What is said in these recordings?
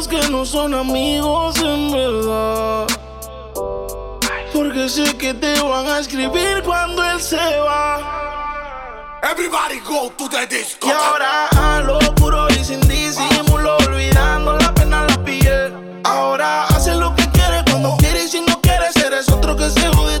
Amigos que no son amigos en verdad. Porque sé que te van a escribir cuando él se va. Everybody go to the disco. Y ahora a lo puro y sin disimulo, olvidando la pena la piel. Ahora hace lo que quiere cuando quiere y si no quieres eres otro que se jode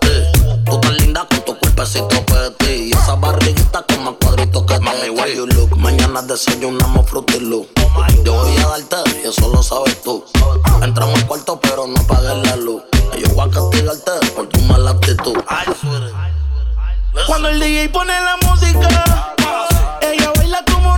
Mañana desayunamos Fruity Loop. Yo voy a darte y eso lo sabes tú. Entramos al cuarto pero no apagues la luz. Yo voy a castigarte por tu mala actitud. Cuando el DJ pone la música, ella baila como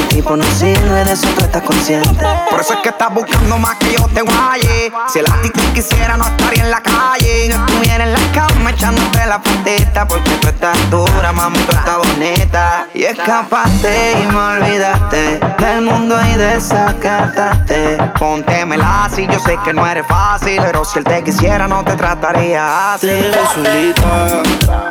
Tipo no sirve, de eso tú estás consciente. Por eso es que estás buscando más que yo te guaye. Si el actitud quisiera, no estaría en la calle. Yo estuviera en la cama echándote la patita. Porque tú estás dura, mami, tú estás bonita. Y escapaste y me olvidaste del mundo y desacataste. Póntemela así, yo sé que no eres fácil. Pero si él te quisiera, no te trataría así. Te solita.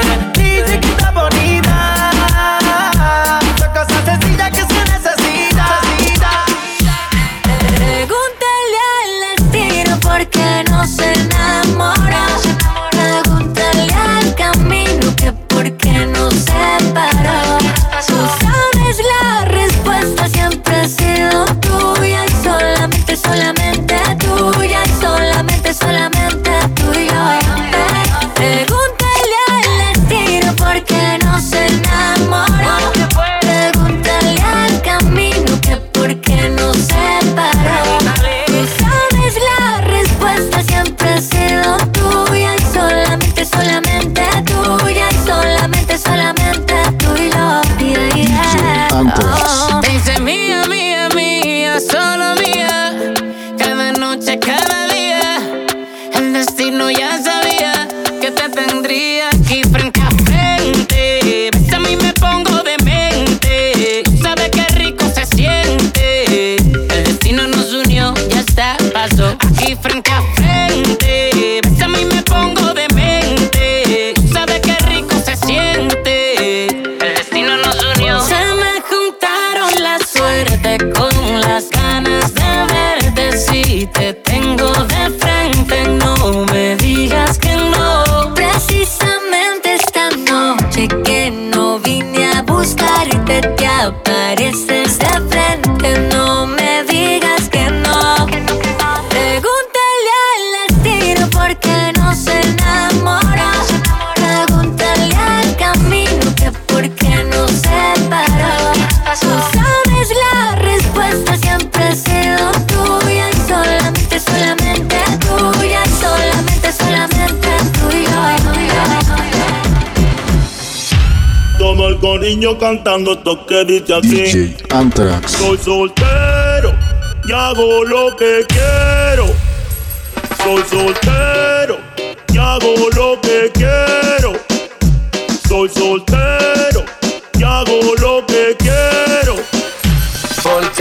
coriño cantando esto que dice así. DJ Anthrax. Soy soltero y hago lo que quiero. Soy soltero y hago lo que quiero. Soy soltero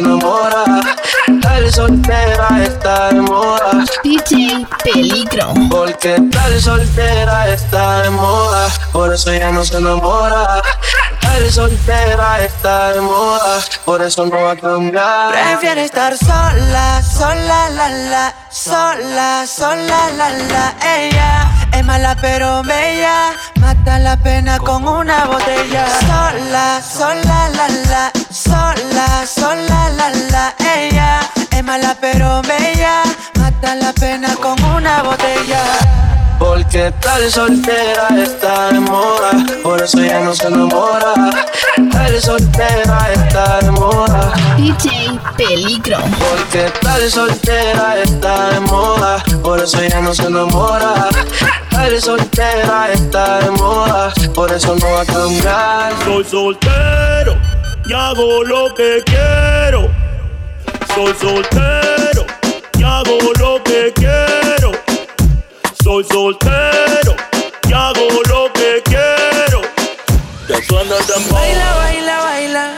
Enamora. Estar soltera está de moda. DJ Peligro. Porque tal soltera está de moda, por eso ya no se enamora. Tal soltera está de moda, por eso no va a cambiar. Prefiere estar sola, sola, la, la, sola, sola, la, la, ella es mala pero bella, mata la pena con una botella. Sola, sola, la, la, sola, sola, la, la, ella es mala pero bella, mata la pena con una botella. Porque tal soltera está de moda, por eso ya no se enamora. Tal soltera está de moda, DJ Peligro. porque tal soltera está de moda, por eso ya no se enamora. Tal soltera está de moda, por eso no va a cambiar. Soy soltero y hago lo que quiero. Soy soltero y hago lo que quiero. Soy soltero y hago lo que quiero. Que suene el dembow. Baila, baila, baila.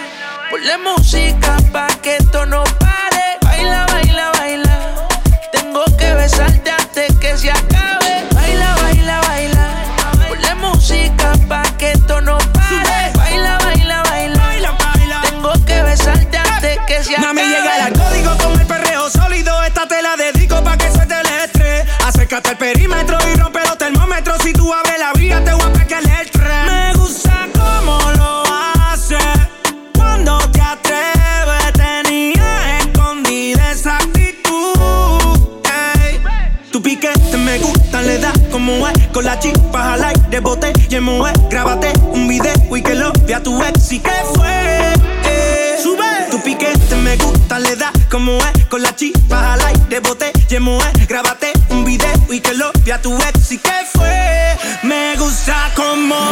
Ponle música pa' que esto la chispa al aire, bote y. Grábate un video y que lo vea tu ex. ¿Y qué fue? Eh, Sube. Tu piquete me gusta, le da como es. Con la chispa al aire, bote y. Grábate un video y que lo vea tu ex. ¿Y qué fue? Me gusta como.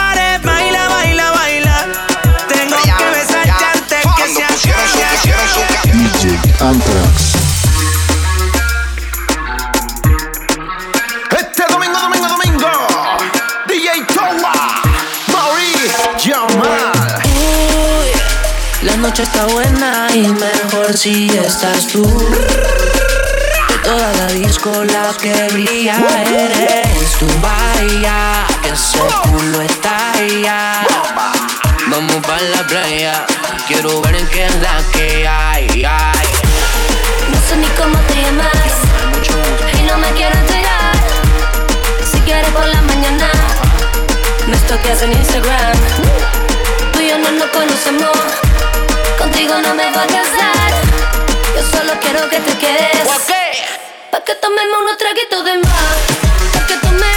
Noche está buena y mejor si estás tú. Que toda la disco la que brilla eres tu bahía, ese culo está allá. Vamos para la playa, quiero ver en qué es la que hay, ay. No sé ni cómo te llamas y no me quiero entregar. Si quieres por la mañana, me estoqueas en Instagram. Tú y yo no nos conocemos, contigo no me voy a casar. Yo solo quiero que te quedes. Pa' que tomemos unos traguitos de más. Pa' que tome,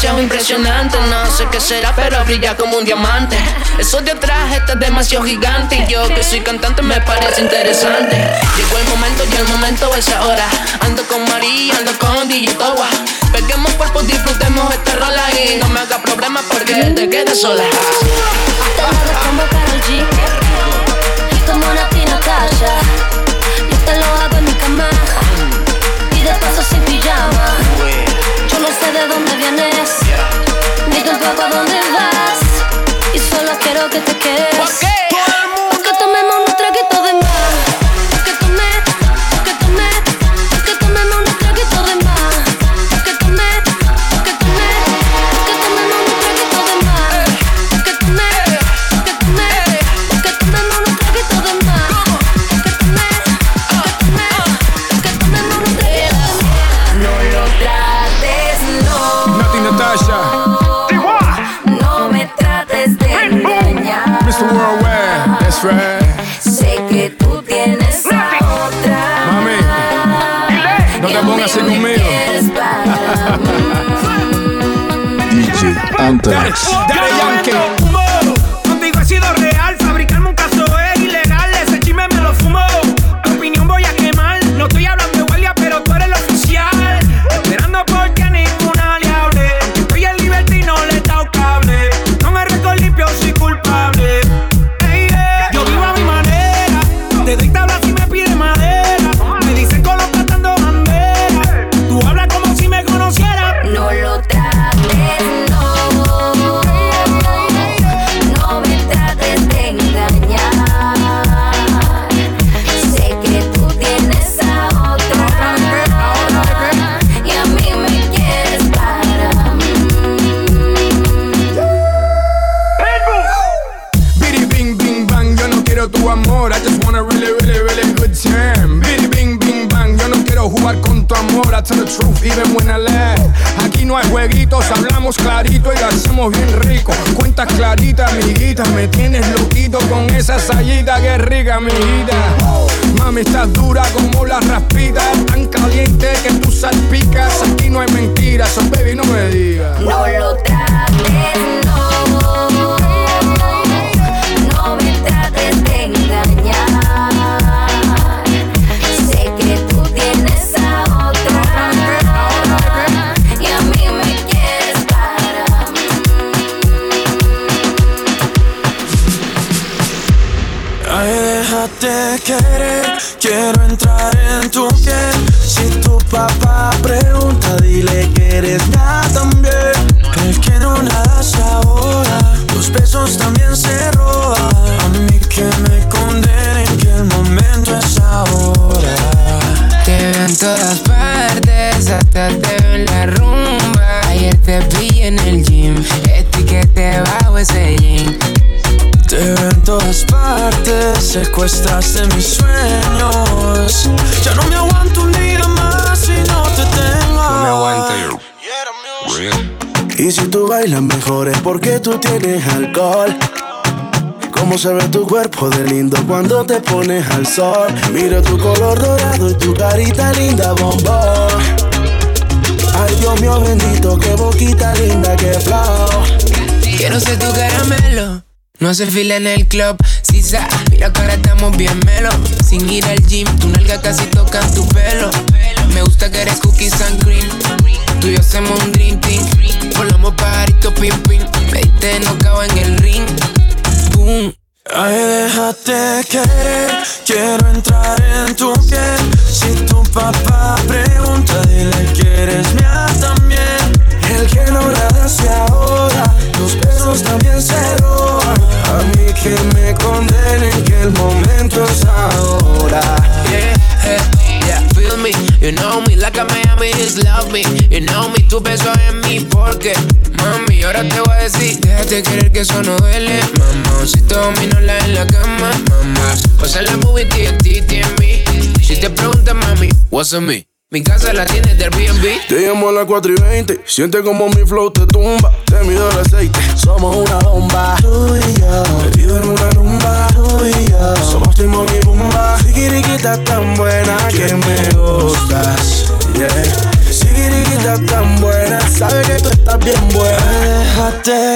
demasiado impresionante. No sé qué será, pero brilla como un diamante. Eso de atrás está demasiado gigante. Y yo que soy cantante me parece interesante. Llegó el momento y el momento es ahora. Ando con María, ando con DJ. Peguemos cuerpos, disfrutemos esta rola. Y no me haga problema porque te quedes sola. Yo te lo hago en mi cama Y de paso sin pijama de dónde vienes Ni tampoco a dónde vas Y solo quiero que te quedes Anthrax. Just want really, really, really good time. Biddy bing bing bang, yo no quiero jugar con tu amor. I tell the truth, even when I lie. Aquí no hay jueguitos, hablamos clarito y lo bien rico. Cuentas claritas, amiguita, me tienes loquito con esa sayita que rica, amiguita. Mami, estás dura como la raspita, tan caliente que tú salpicas. Aquí no hay mentiras, so baby, no me digas. No lo trates, no querer, quiero secuestraste mis sueños. Ya no me aguanto un día más si no te tengo. No me aguanto Y si tú bailas mejor es porque tú tienes alcohol. Cómo se ve tu cuerpo de lindo cuando te pones al sol. Mira tu color dorado y tu carita linda bombón. Ay Dios mío bendito, qué boquita linda, qué flow. Quiero ser tu No hace fila en el club, Mira que ahora estamos bien melo. Sin ir al gym, tu nalga casi toca tu pelo. Me gusta que eres cookies and cream. Tú y yo hacemos un dream team. Volamos pajarito pim pim. Me diste nocao en el ring. Boom. Ay, déjate querer, quiero entrar en tu piel. Si tu papá pregunta, dile que eres mía también. El que no nada se Miami just love me. You know me, tu beso en mí, porque, mami, ahora te voy a decir, déjate querer que eso no duele, mamá. Si te la en la cama, mamá. Pasa la movie que a ti en mí. Si te preguntas, mami, what's on me? Mi casa la tiene de Airbnb. Te llamo a las 4 y 20. Siente como mi flow te tumba. Te mido el aceite. Somos una bomba. Tú y yo. Metido en una rumba. Tú y yo. Somos Timón y Bumba. Sigiriquita tan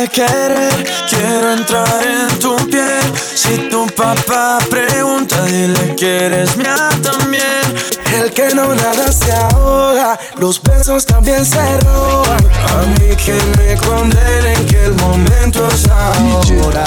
Querer. Quiero entrar en tu piel. Si tu papá pregunta, dile que eres mía también. El que no nada se ahoga, los besos también se roban. A mí que me condenen que el momento es ahora.